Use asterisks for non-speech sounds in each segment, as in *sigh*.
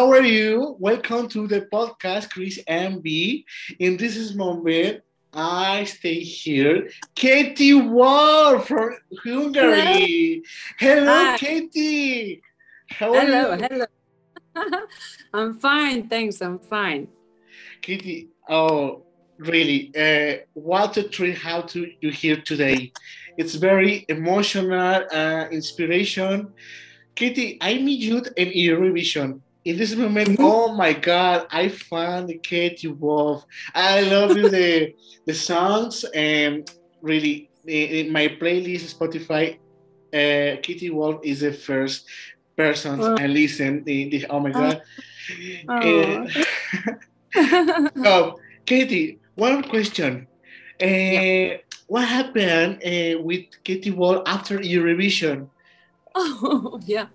how are you? Welcome to the podcast, Chris MB. In this moment, I stay here. Katie Wolf from Hungary. Hello, hello Katie. How are hello, you? Hello, *laughs* I'm fine, thanks. I'm fine. Katie, oh, really? Uh, what a treat how to you here today. It's very emotional, uh, inspiration. Katie, I meet you in Eurovision in this moment, mm-hmm. oh my God, I found Katie Wolf. I love the the songs and really in my playlist Spotify, uh, Katie Wolf is the first person oh. I listen. The, the, oh my God. Oh. Uh, *laughs* so, Katie, one question. Uh, yeah. What happened uh, with Katie Wolf after Eurovision? *laughs* Oh, yeah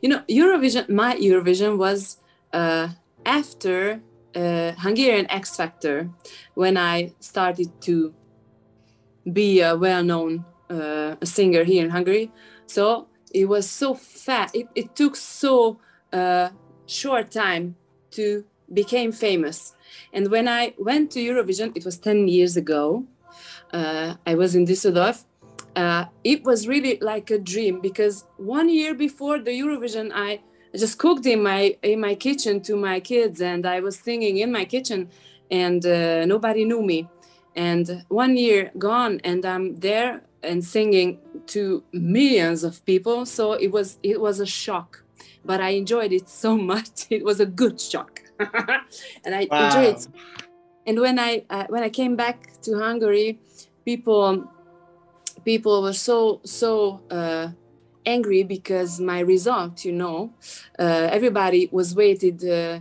you know, Eurovision, my Eurovision was uh, after uh, Hungarian X Factor when I started to be a well known uh, singer here in Hungary. So it was so fast, it, it took so uh, short time to became famous. And when I went to Eurovision, it was 10 years ago. Uh, I was in Düsseldorf uh, it was really like a dream because one year before the Eurovision, I just cooked in my in my kitchen to my kids, and I was singing in my kitchen, and uh, nobody knew me. And one year gone, and I'm there and singing to millions of people. So it was it was a shock, but I enjoyed it so *laughs* much. It was a good shock, *laughs* and I wow. enjoyed it. And when I uh, when I came back to Hungary, people people were so so uh, angry because my result you know uh, everybody was waited uh,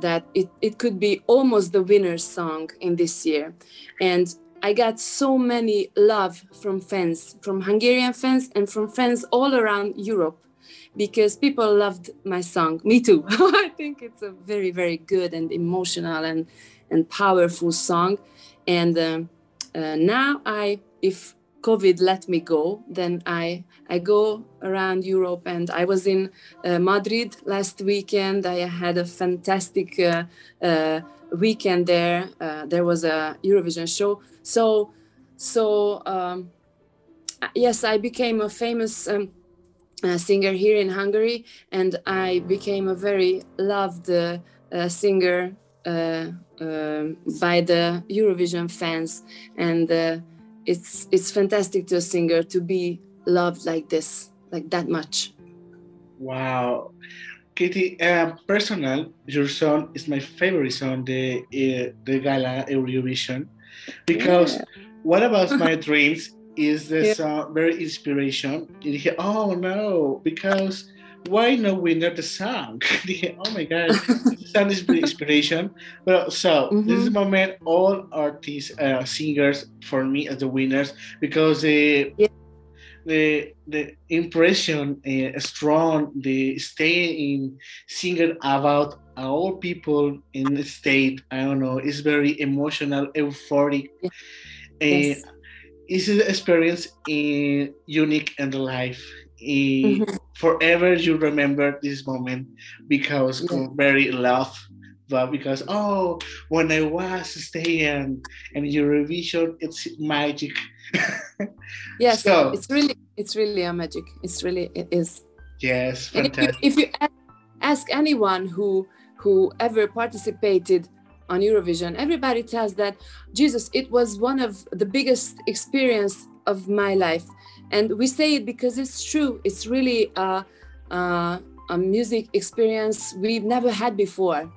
that it, it could be almost the winner's song in this year. And i got so many love from fans from hungarian fans and from fans all around europe because people loved my song. Me too. *laughs* I think it's a very very good and emotional and and powerful song. And um, uh, now i if COVID let me go, then I I go around Europe and I was in uh, Madrid last weekend. I had a fantastic uh, uh, weekend there. Uh, there was a Eurovision show. So so um, yes, I became a famous. Um, uh, singer here in Hungary, and I became a very loved uh, singer by the Eurovision fans, and it's it's fantastic to a singer to be loved like this, like that much. Wow. Katie, uh, personal, your song is my favorite song, the uh, the Gala Eurovision, because yeah. what about my dreams is the *laughs* yeah. song very inspiration. oh no, because why no winner the song? *laughs* oh my god, the song is inspiration. Well, so mm-hmm. this is the moment all artists, uh, singers for me as the winners because the yeah. the the impression uh, strong, the stay in singing about all people in the state. I don't know. It's very emotional, euphoric. Yes. Uh, it's an experience uh, unique in the life mm-hmm. forever you remember this moment because yeah. very love but because oh when i was staying in eurovision it's magic *laughs* yes so, it's really it's really a magic it's really it is yes fantastic. if you, if you ask anyone who who ever participated on eurovision everybody tells that jesus it was one of the biggest experience of my life and we say it because it's true it's really a, a, a music experience we've never had before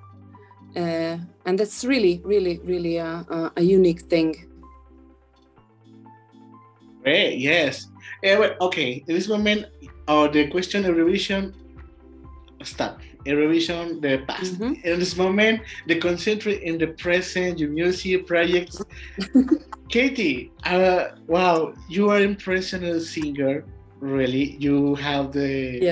uh, and that's really really really a, a unique thing Great, yes uh, okay in this moment uh, the question of revision stop Eurovision, the past. Mm-hmm. In this moment, the concentrate in the present, your music projects. *laughs* Katie, uh, wow, you are impressive singer. Really, you have the yeah.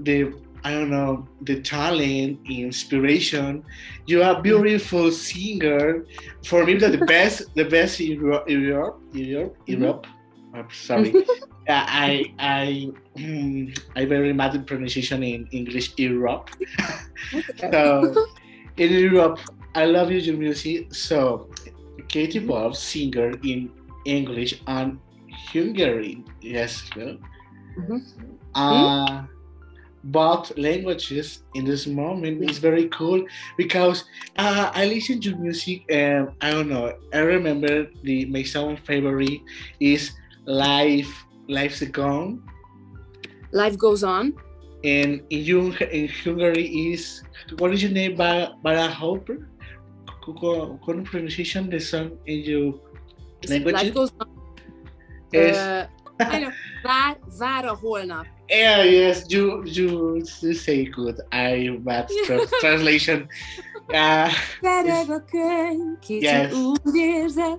the I don't know the talent, inspiration. You are a beautiful singer. For me, the *laughs* best, the best in Europe, Europe, Europe. Mm-hmm. Europe. I'm sorry. *laughs* I I mm, I very mad in pronunciation in English Europe. *laughs* so in Europe, I love your music. So Katie. Bob, singer in English and Hungary. Yes. well, Mhm. Uh, both languages in this moment is very cool because uh, I listen to music and I don't know. I remember the my song favorite is "Life Life's Gone." Life goes on. and in, in Hungary is what is your name? Ba- Bara Hopper? What pronunciation the song in your Is language? Life goes. Yes. Uh, I know. Vár, vár a holnap. yeah, yes, you you you say good. I bad *laughs* translation. Uh, a könyv, kicsit Yes. úgy érzed,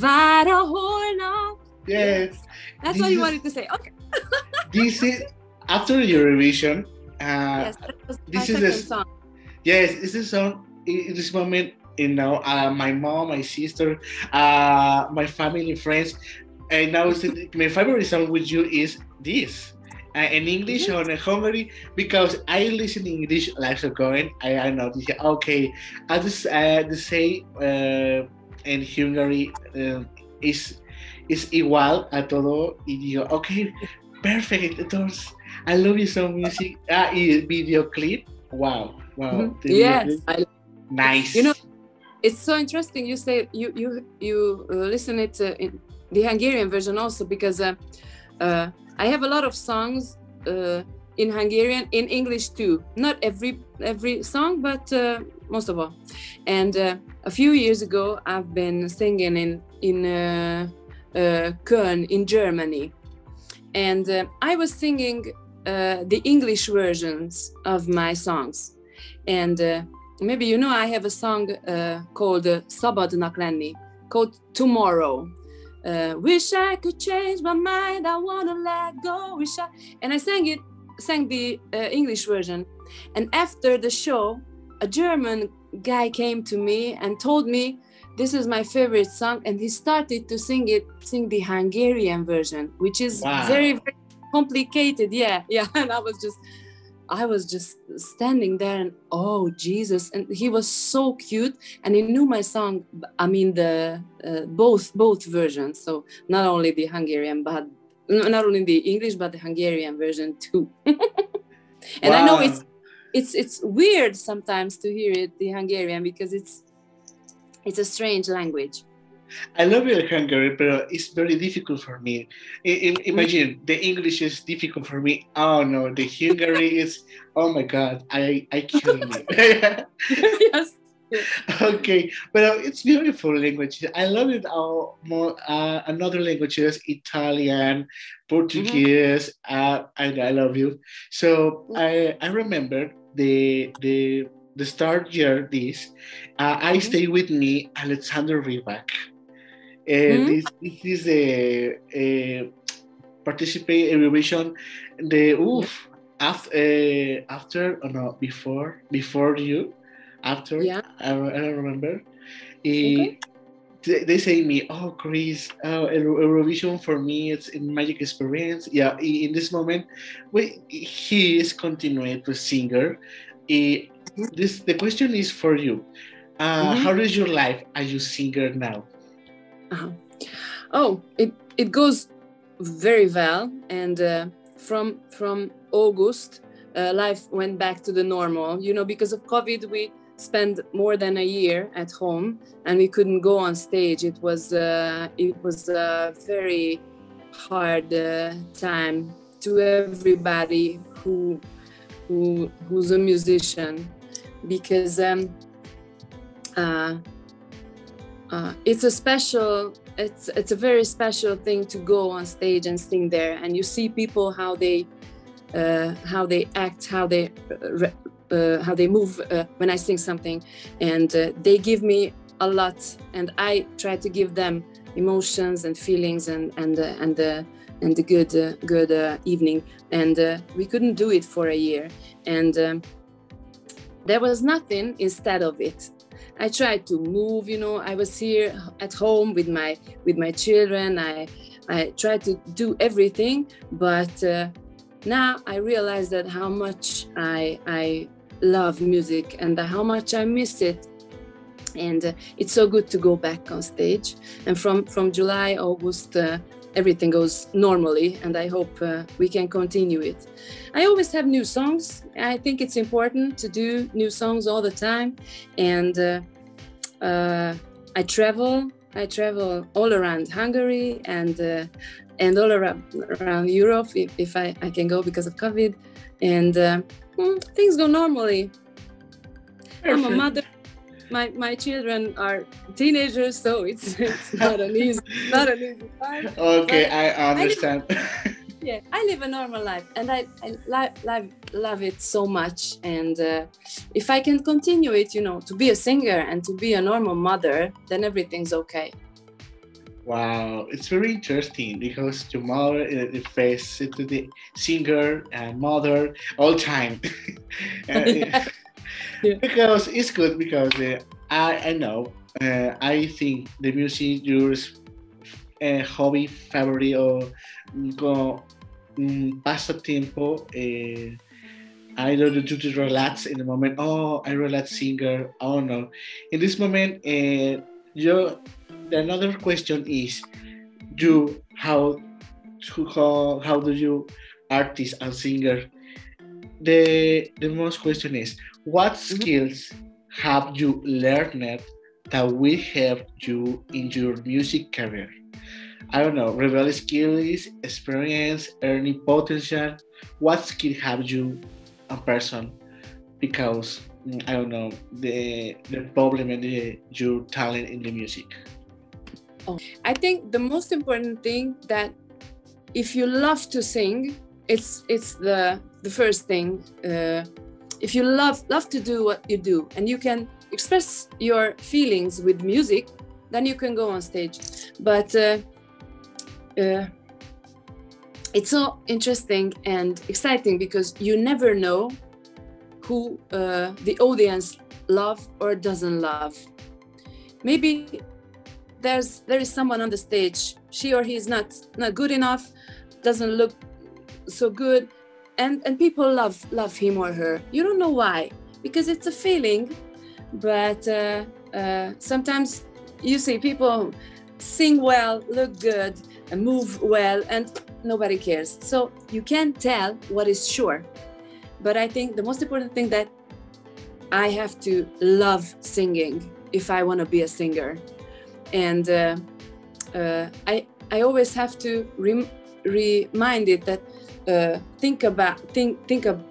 vár a holnap. yes, That's This what you is- wanted to say. Okay. *laughs* this is after Eurovision. Uh, yes, that was this is a- song. Yes, this is song in this moment, you know, uh, my mom, my sister, uh, my family, friends, and now my favorite song with you is this. Uh, in English or in Hungary because I listen English like so going. I, I know this. Okay, I just uh, the say uh, in Hungary uh, is is igual a todo y digo okay perfect entonces I love you so music ah y video clip wow wow Mhm. Yes, I, nice You know, it's so interesting. You say you you you listen it uh, in the Hungarian version also because uh, uh, I have a lot of songs uh, in Hungarian in English too. Not every every song, but uh, most of all. And uh, a few years ago, I've been singing in in Köln in Germany, and I was singing the English versions of my songs, and. Maybe you know I have a song uh, called uh, Szabadnak lenni, called Tomorrow. Uh, wish I could change my mind. I wanna let go. Wish I and I sang it, sang the uh, English version. And after the show, a German guy came to me and told me this is my favorite song, and he started to sing it, sing the Hungarian version, which is Wow. very, very complicated. Yeah, *laughs* yeah. And I was just I was just standing there and oh Jesus and he was so cute. And he knew my song I mean the uh, both both versions. So not only the Hungarian but not only the English but the Hungarian version too. *laughs* And I know it's it's it's weird sometimes to hear it the Hungarian because it's it's a strange language I love your Hungary, but it's very difficult for me. I- I- imagine the English is difficult for me. Oh no, the Hungary *laughs* is. Oh my God, I I kill me. yes *laughs* okay, but uh, it's beautiful language. I love it. All more uh, another languages, Italian, Portuguese. Uh, and I love you. So I I remember the the the start year this. Uh, I Mhm. stay with me Alexander Rybak. And Mhm. this, this is a, a participate Eurovision. The oof after uh, after or no before before you after Yeah. I, I don't remember. Okay. Eh, they, they say me, oh Chris, oh, Euro- Eurovision for me it's a magic experience. Yeah, in this moment, we, he is continuing to singer. Eh, this the question is for you. Uh, Mhm. How is your life as you singer now? Uh-huh. Oh, it it goes very well, and uh, from from August, uh, life went back to the normal. You know, because of COVID, we spent more than a year at home, and we couldn't go on stage. It was uh, it was a very hard uh, time to everybody who who who's a musician, because. Um, uh, it's a special it's it's a very special thing to go on stage and sing there and you see people how they uh, how they act how they uh, how they move uh, when i sing something. And uh, they give me a lot and i try to give them emotions and feelings and and uh, and and the good good evening. And we couldn't do it for a year. And um, there was nothing instead of it I tried to move, you know. I was here at home with my with my children. I I tried to do everything, but uh, now I realize that how much I I love music and how much I miss it. And uh, it's so good to go back on stage. And from from July, August, uh, everything goes normally, and I hope uh, we can continue it. I always have new songs. I think it's important to do new songs all the time, and uh, uh, I travel. I travel all around Hungary and uh, and all around, around Europe if, if I, I can go because of COVID. And uh, mm, things go normally. I'm a mother. My, my children are teenagers, so it's, *laughs* it's not an easy not an easy time. Okay, but I understand. I *laughs* yeah, I live a normal life, and I, I li- li- love it so much. And uh, if I can continue it, you know, to be a singer and to be a normal mother, then everything's okay. Wow, it's very interesting because your mother is face to the singer and mother all time. *laughs* yeah. *laughs* Because it's good because uh, I I know uh, I think the music your uh, hobby favorite or go um, pasatiempo. Uh, I don't know to relax in the moment. Oh, I relax singer. Oh no, in this moment, uh, you the another question is you how how, how do you artist and singer the the most question is what mm-hmm. skills have you learned that will help you in your music career i don't know rebel skills experience earning potential what skill have you a person because mm, i don't know the the problem and the, your talent in the music Oh. I think the most important thing that if you love to sing, it's it's the the first thing. Uh, if you love love to do what you do and you can express your feelings with music, then you can go on stage. But uh, uh, it's so interesting and exciting because you never know who uh, the audience love or doesn't love. Maybe there's there is someone on the stage she or he is not not good enough doesn't look so good and and people love love him or her. You don't know why because it's a feeling but uh, uh, sometimes you see people sing well look good and move well and nobody cares. So you can't tell what is sure. But i think the most important thing that i have to love singing if i want to be a singer. And uh, uh, I I always have to rem remind it that uh, think about think think of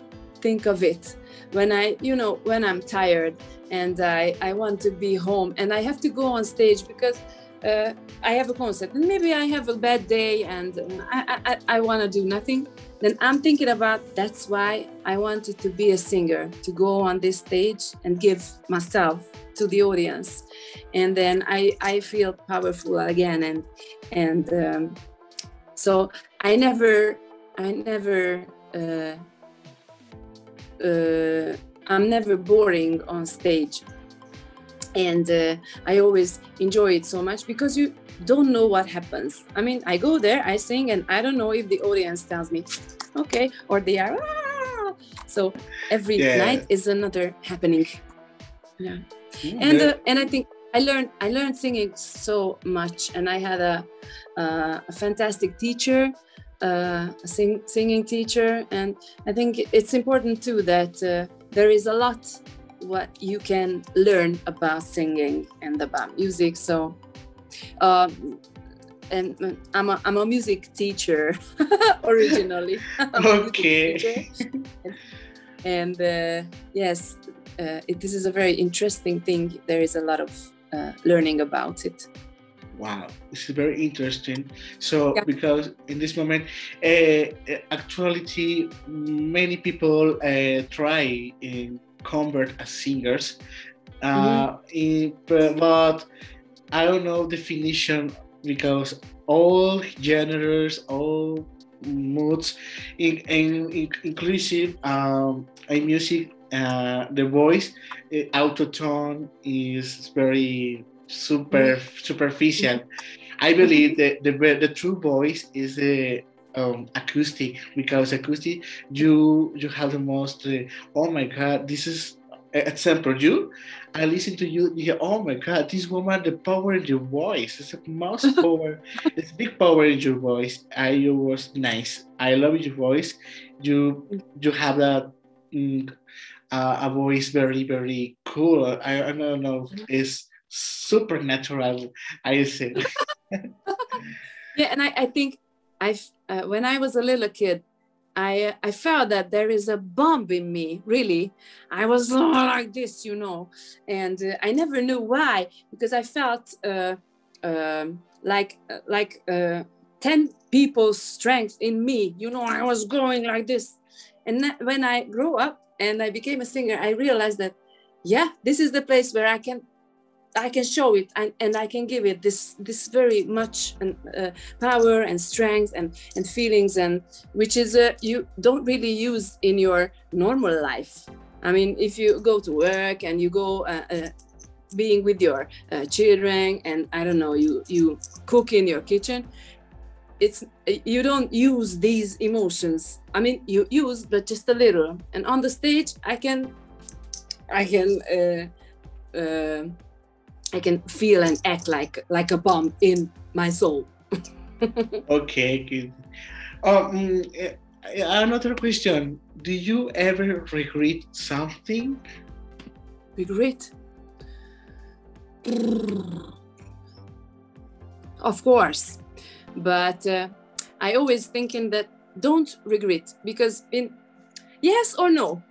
think of it. When I you know when I'm tired and I I want to be home and I have to go on stage because uh, I have a concert and maybe I have a bad day and I I, I want to do nothing then I'm thinking about that's why I wanted to be a singer to go on this stage and give myself to the audience. And then i i feel powerful again and and um, so i never i never uh, uh, i'm never boring on stage. And uh, i always enjoy it so much because you don't know what happens. I mean i go there i sing and i don't know if the audience tells me okay or they are ah! so every yeah. night is another happening. Yeah. Mm, and uh, and i think I learned I learned singing so much, and I had a, uh, a fantastic teacher, uh, a sing, singing teacher, and I think it's important too that uh, there is a lot what you can learn about singing and about music. So, um, and I'm a, I'm a music teacher *laughs* originally. *laughs* okay. Teacher. and uh, yes, uh, it, this is a very interesting thing. There is a lot of uh, learning about it. Wow, this is very interesting. So, yeah. because in this moment, uh, actually, many people uh, try and convert as singers, uh, mm-hmm. in, but I don't know definition because all genres, all moods, in, in inclusive um, in music uh, the voice uh, autotune is very super superficial. I believe that the the true voice is the um, acoustic. Because acoustic you you have the most. Uh, oh my God, this is example you i listen to you you hear oh my god this woman the power in your voice. It's a most *laughs* power it's big power in your voice. I you was nice. I love your voice. You you have that mm, uh, a voice very very cool. I, I don't know it's supernatural i say *laughs* yeah and i, I think i uh, when i was a little kid I, I felt that there is a bomb in me, really. I was *laughs* like this, you know, and uh, I never knew why because I felt uh, um, like uh, like uh, 10 people's strength in me, you know, I was going like this. And when I grew up and I became a singer, I realized that, yeah, this is the place where I can I can show it and, and I can give it this this very much uh, power and strength and and feelings and which is uh, you don't really use in your normal life. I mean, if you go to work and you go uh, uh being with your uh, children and I don't know you you cook in your kitchen, it's you don't use these emotions. I mean, you use but just a little. And on the stage, I can I can. I can feel and act like like a bomb in my soul. *laughs* okay, good. Um, eh, another question: Do you ever regret something? Regret? Of course, but uh, I always thinking that don't regret because in yes or no,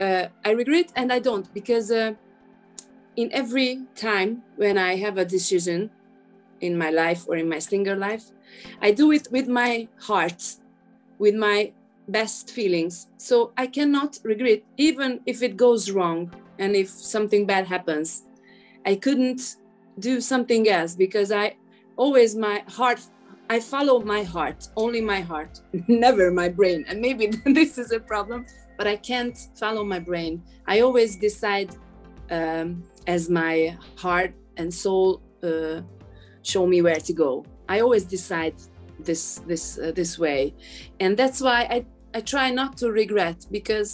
uh, I regret and I don't because. Uh, in every time when I have a decision in my life or in my singer life, I do it with my heart, with my best feelings. So I cannot regret, even if it goes wrong and if something bad happens. I couldn't do something else because I always, my heart, I follow my heart, only my heart, *laughs* never my brain. And maybe *laughs* this is a problem, but I can't follow my brain. I always decide um, as my heart and soul uh, show me where to go. I always decide this this uh, this way, and that's why I I try not to regret because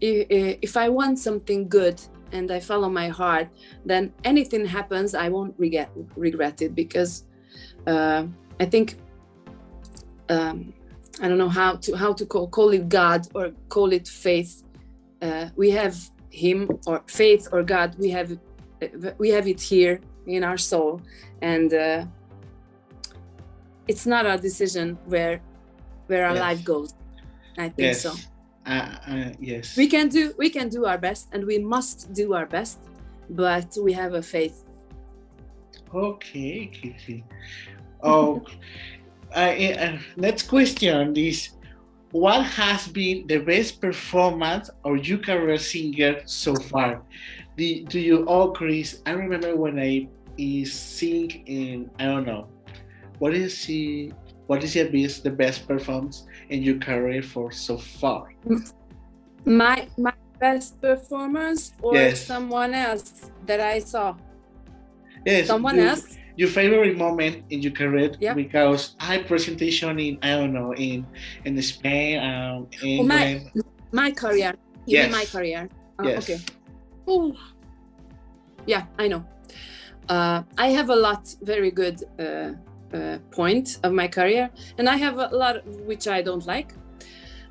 if, if I want something good and I follow my heart, then anything happens, I won't regret regret it because uh, I think um, I don't know how to how to call call it God or call it faith. Uh, we have him or faith or god we have we have it here in our soul and uh, it's not a decision where where our yes. life goes i think yes. so uh, uh, yes we can do we can do our best and we must do our best but we have a faith okay Kiki. oh *laughs* uh, next question is what has been the best performance of your career singer so far? Do, do you all, Chris? I remember when I is sing in I don't know. What is he? What is your best the best performance in your career for so far? My my best performance or yes. someone else that I saw. Yes. Someone else your favorite moment in your career yep. because I presentation in I don't know in in Spain um in my my career yes. my career uh, yes. okay oh yeah I know uh, I have a lot very good uh, uh, point of my career and I have a lot which I don't like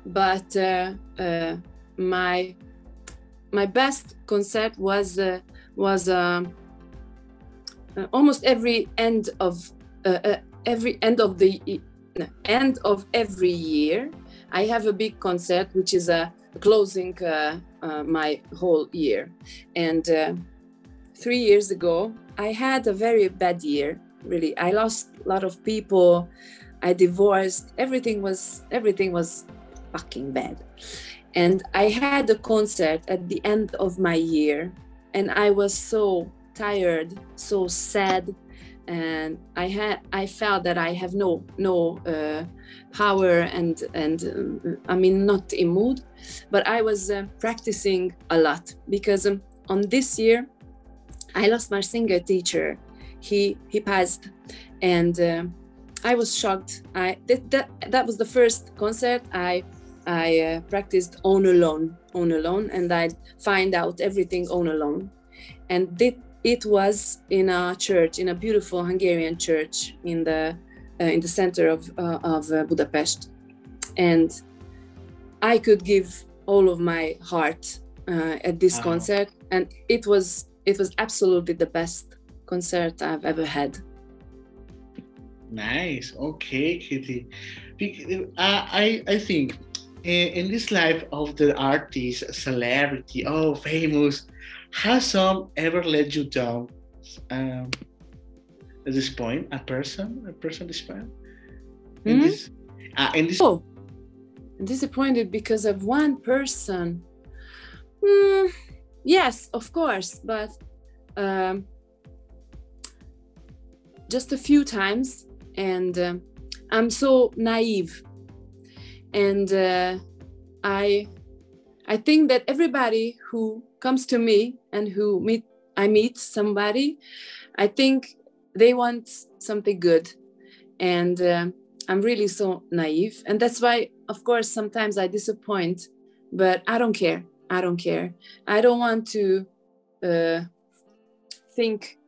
but uh, uh, my my best concert was uh, was um, uh, almost every end of uh, uh, every end of the end of every year i have a big concert which is a closing uh, uh, my whole year. And uh, three years ago i had a very bad year really. I lost a lot of people. I divorced. Everything was everything was fucking bad. And i had a concert at the end of my year and i was so tired, so sad, and I had I felt that I have no no uh, power and and um, I mean not in mood, but I was uh, practicing a lot because um, on this year I lost my singer teacher. he he passed, and uh, I was shocked. I that, that that was the first concert I I uh, practiced on alone, on alone, and I'd find out everything on alone. And it, it was in a church, in a beautiful Hungarian church in the uh, in the center of uh, of uh, Budapest, and I could give all of my heart uh, at this wow. concert, and it was it was absolutely the best concert I've ever had. Nice. Okay, Kitty. I I think in this life of the artist, celebrity, oh, famous, has some ever let you down? Um, at this point, a person, a person this point, in mm-hmm. this, uh, in this. Oh, disappointed because of one person. Mm, yes, of course, but um, just a few times, and uh, I'm so naive and uh, i i think that everybody who comes to me and who meet i meet somebody i think they want something good. And uh, i'm really so naive. And that's why of course sometimes i disappoint but i don't care. I don't care. I don't want to uh, think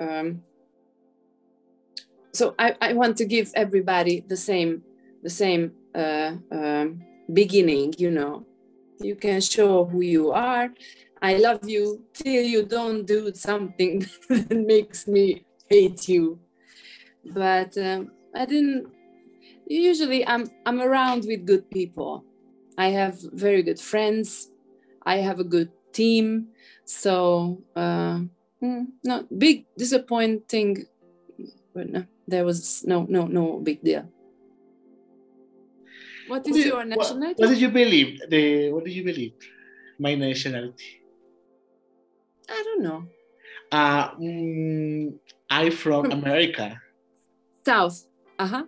um, so I, I want to give everybody the same the same uh, um, beginning you know. You can show who you are i love you till you don't do something *laughs* that makes me hate you but um, i didn't usually i'm i'm around with good people i have very good friends i have a good team so uh, hmm, not big disappointing but no, there was no no no big deal what is your nationality? What, what did you believe? The what did you believe? My nationality. I don't know. Uh, mm, I from *laughs* America. South. Uh huh.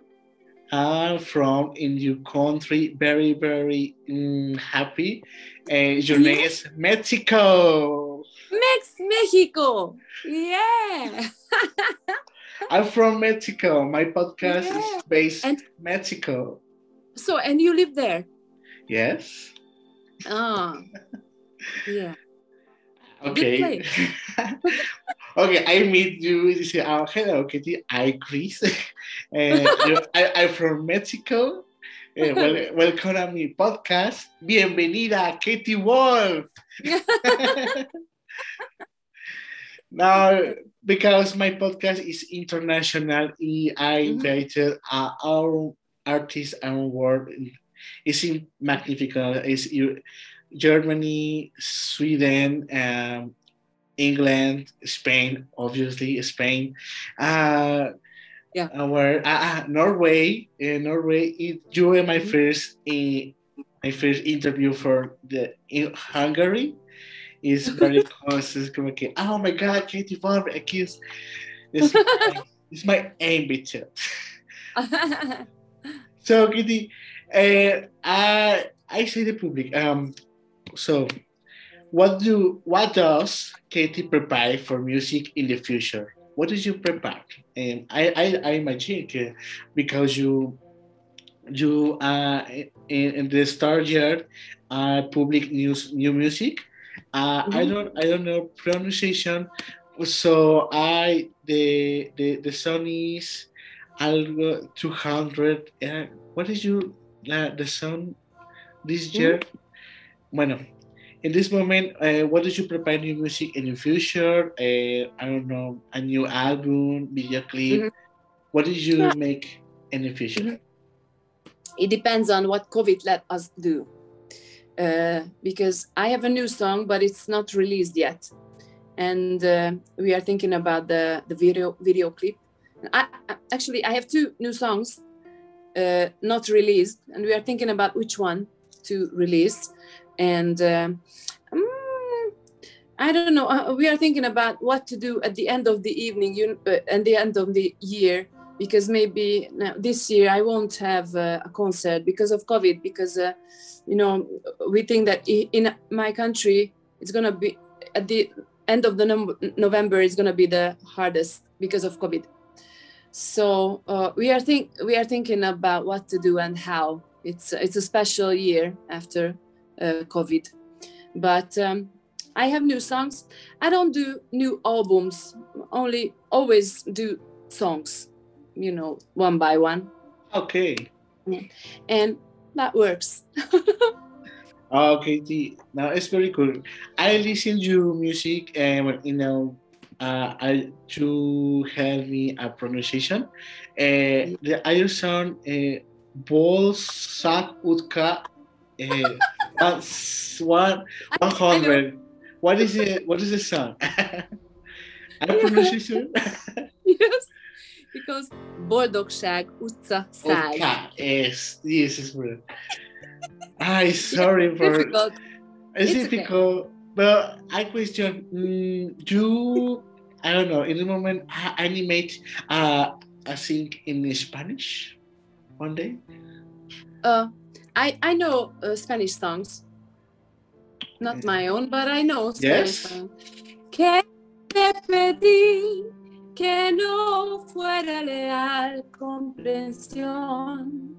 I'm from in your country, very very mm, happy. And your name is Mexico. Mex Mexico. Yeah. *laughs* I'm from Mexico. My podcast yeah. is based in Mexico. So, and you live there? Yes. Ah, *laughs* yeah. Okay. *laughs* okay, I meet you. You say, oh, hello, Kitty. I Chris. *laughs* and I, I'm from Mexico. Uh, well, *laughs* welcome to my podcast. Bienvenida, Katie Wolf. now, because my podcast is international, I mm-hmm. invited uh, our artists and work is in Magnificat. Germany, Sweden, um, England, Spain, obviously Spain. Uh, yeah. Our uh, Norway, uh, Norway. It, you were my first, uh, my first interview for the in Hungary. Is *laughs* very close. It's like, oh my God, Katie Farber accused. It's, *laughs* it's my ambition. *laughs* So, Kitty, uh, I, I say the public. Um, so, what do what does Katie prepare for music in the future? What does you prepare? And I, I, I imagine because you you uh in, in the start year uh public news new music. Uh, mm-hmm. I don't I don't know pronunciation. So I the the the song is algo 200 uh, what is you uh, the song this year mm -hmm. Bueno in this moment uh, what did you prepare new music in the future uh, i don't know a new album video clip mm -hmm. what did you yeah. make in the future mm -hmm. it depends on what covid let us do uh, because i have a new song but it's not released yet and uh, we are thinking about the the video video clip I, actually I have two new songs uh, not released, and we are thinking about which one to release. And um, I don't know. Uh, we are thinking about what to do at the end of the evening, you, uh, at the end of the year, because maybe this year I won't have uh, a concert because of COVID. Because uh, you know, we think that in my country it's gonna be at the end of the November is gonna be the hardest because of COVID. So uh, we are think we are thinking about what to do and how. It's it's a special year after COVID, but um, I have new songs. I don't do new albums. Only always do songs, you know, one by one. Okay. And that works. *laughs* okay, the, now it's very cool. I listen to music and you know uh, I to help me a pronunciation. Uh, the other song, uh, Bol Sak Utka, uh, one one hundred. What is it? What is the song? *laughs* I pronunciation. *laughs* yes, because boldogság utca száj. Utka, yes, yes, is good. I sorry for. Difficult. It's, It's okay. difficult, but I question. Mm, you, I don't know. In the moment, I animate. Uh, I think in Spanish, one day. Uh, I I know uh, Spanish songs, not my own, but I know Spanish Yes. songs. Que te pedí que no fuera leal comprensión,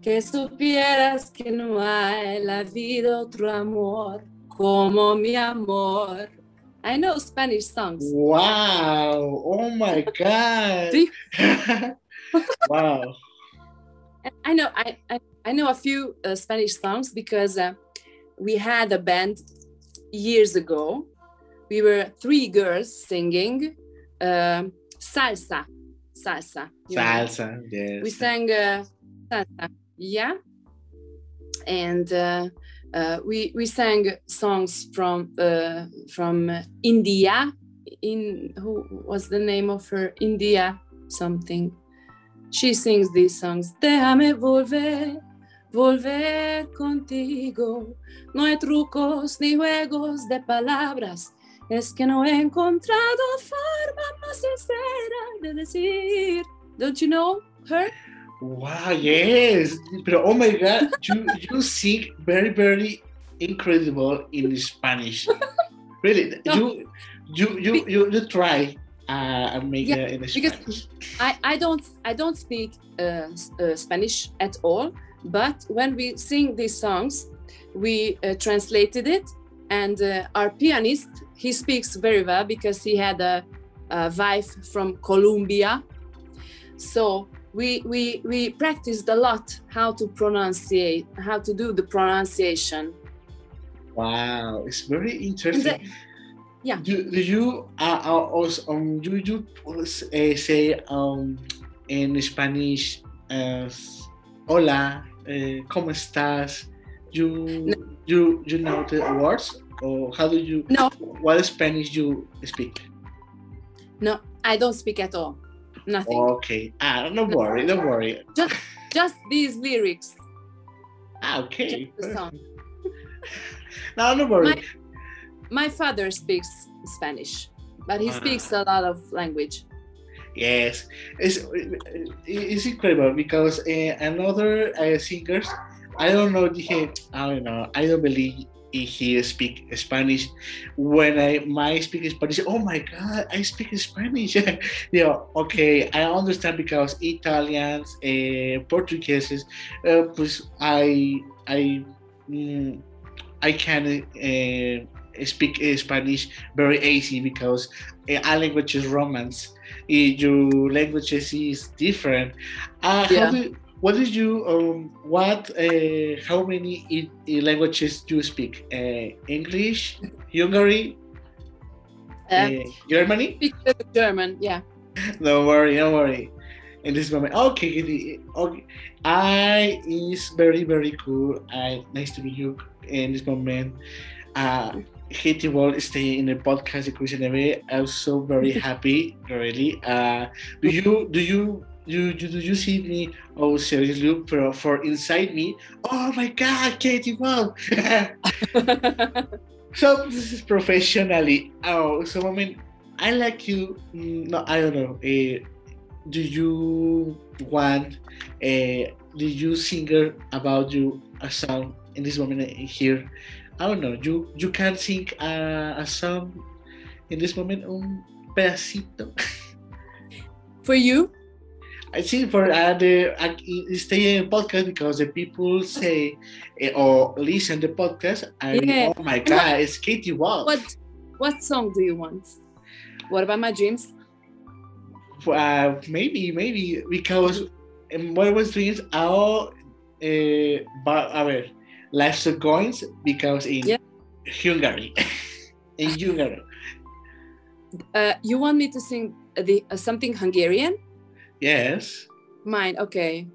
que supieras que no hay la vida otro amor como mi amor. I know Spanish songs. Wow! Oh my God! *laughs* Wow! I know I, I, I know a few uh, Spanish songs because uh, we had a band years ago. We were three girls singing um salsa, salsa. you know. Salsa, yes. We sang uh, salsa, yeah, and uh, uh, we we sang songs from uh, from uh, India. In who was the name of her? India something. She sings these songs. Déjame volver, volver contigo. No hay trucos ni juegos de palabras. Es que no he encontrado forma más sincera de decir. Don't you know her? Wow, yes. But oh my God, you you sing very very incredible in Spanish. Really, No. you you you you, you try uh, make Yeah, it in because-. I, I don't I don't speak uh, uh, Spanish at all, but when we sing these songs, we uh, translated it, and uh, our pianist he speaks very well because he had a, a wife from Colombia, so we we we practiced a lot how to pronunciate how to do the pronunciation. Wow, it's very interesting. yeah. Do, do you uh, uh, also um do you uh, say um in Spanish uh, hola uh, cómo estás? You you you know the words or how do you No, what Spanish you speak? no, I don't speak at all. Nothing. Okay, ah, don't worry, don't worry. Just, just these lyrics. Ah, okay. Just the song. *laughs* no, don't worry. My- My father speaks Spanish, but he Ah. speaks a lot of language. Yes, it's it's incredible because uh, another uh, singers, I don't know, I don't know, I don't believe he speak Spanish. When I my speak Spanish, oh my God, I speak Spanish. *laughs* yeah, okay, I understand because Italians, uh, Portuguese, uh, I I mm, I can uh, speak uh, Spanish very easy because uh, our language is Romance your language is different. Uh, Yeah. how do, what did you um, what uh, how many languages do you speak? Uh, English, Hungary, Uh, Germany. speak a little German, yeah. Don't worry, don't worry. In this moment, okay, okay. I is very very cool. I nice to meet you in this moment. Uh, Katie Wolf stay in the podcast Neve. I'm so very *laughs* happy, really. Uh, do you do you you, you do you see me? Oh, seriously, for, for inside me. Oh my God, Katie, wow. *laughs* so this is professionally. Oh, so I mean, I like you. mm, No, I don't know. Uh, do you want? Uh, do you singer about you a song in this moment here? I don't know. You you can sing a, a song in this moment un pedacito. *laughs* For you? I think for uh, the uh, stay in podcast because the people say uh, or listen the podcast and Yeah. oh my god, it's Katie. What what song do you want? What about my dreams? Uh, maybe, maybe because in what was dreams are uh, but a ver, life of coins because in Yeah. Hungary, *laughs* in Hungary, Uh, you want me to sing the uh, something Hungarian? yes. Mine, okay.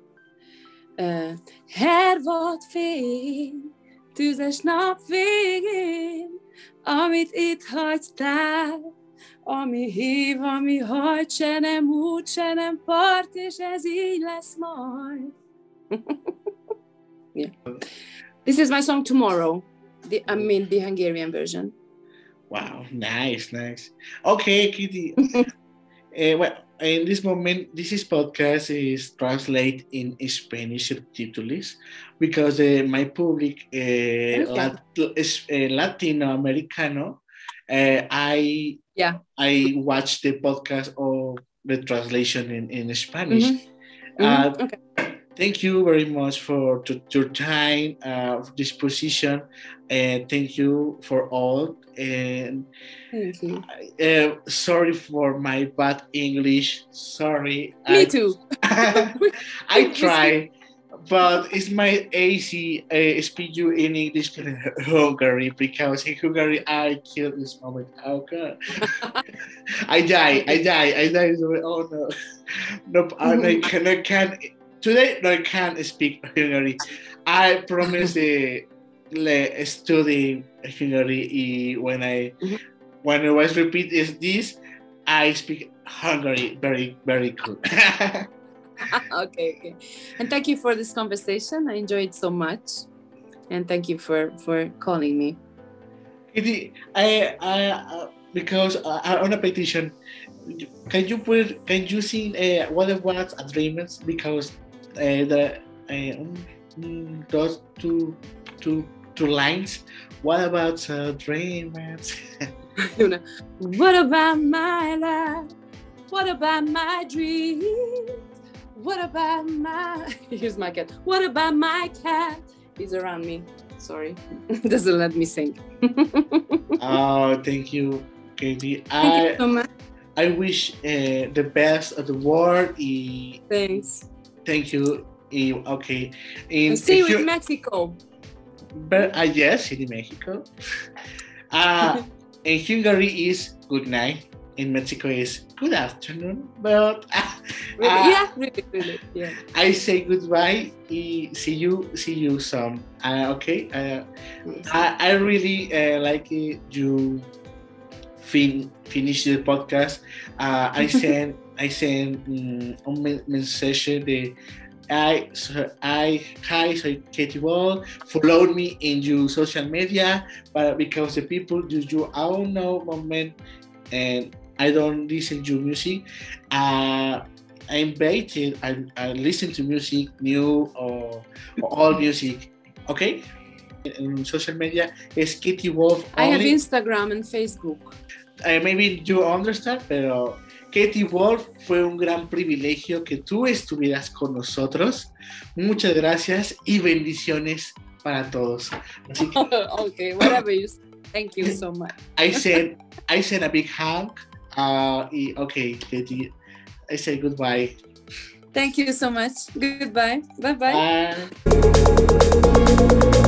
Uh, her volt fény, tüzes nap végén, amit itt hagytál, ami hív, ami hagy, se nem út, se nem part, és ez így lesz majd. *laughs* yeah. This is my song tomorrow. The, I mean the Hungarian version. Wow, nice, nice. Okay, Kitty. *laughs* uh, well, in this moment, this is podcast is translate in Spanish subtitles because uh, my public uh. Lat- uh, Latino Americano, uh, I Yeah. I watch the podcast or the translation in, in Spanish. Uh, Mhm, okay. Thank you very much for to, your time, uh, disposition, and thank you for all. And Thank you. uh, sorry for my bad English. Sorry. Me I, too. *laughs* I try, but it's my AC uh, speak you in English in Hungary because in Hungary I kill this moment. Oh *laughs* god, I die, I die, I die. Oh no, *laughs* no, I can, I can. Today, no, I can't speak Hungary. I promise the le study Hungary when I Mhm. when I was repeat is this, I speak Hungary very very good. *laughs* okay, okay. And thank you for this conversation. I enjoyed so much. And thank you for for calling me. Kitty, I, I, uh, because uh, on a petition, can you put, can you sing uh, what was a dreams? Because the uh, mm, those two, two, two lines. What about uh, dreams? You *laughs* what about my life? What about my dreams? What about my *laughs* here's my cat. What about my cat? He's around me. Sorry. *laughs* Doesn't let me sing. oh, thank you, Katie. Thank you I, so much. I wish uh, the best of the world. Thanks. Thank you. y okay. In, see you in Mexico. But uh, yes, in Mexico. Uh, *laughs* in Hungary is good night. In Mexico is good afternoon. But uh, Really? yeah, really, really. Yeah. I say goodbye. y See you. See you some. Uh, okay. Uh, I, I really uh, like it. You fin finish the podcast. Uh, I *laughs* send I send um, un men- mensaje de I, so I, hi, soy Katie Wolf. Follow me in your social media, but because the people do you I don't know moment and I don't listen to music. Uh, I invited I, I listen to music new or, or all music. Okay, in social media is Katie Wolf. I have. Instagram and Facebook. Maybe you understand, pero Katie Wolf fue un gran privilegio que tú estuvieras con nosotros. Muchas gracias y bendiciones para todos. Así que *laughs* okay, whatever you say. Thank you so much. I said, I send a big hug. Uh, y, okay, Katie, I say goodbye. Thank you so much. Goodbye. Bye bye. Bye.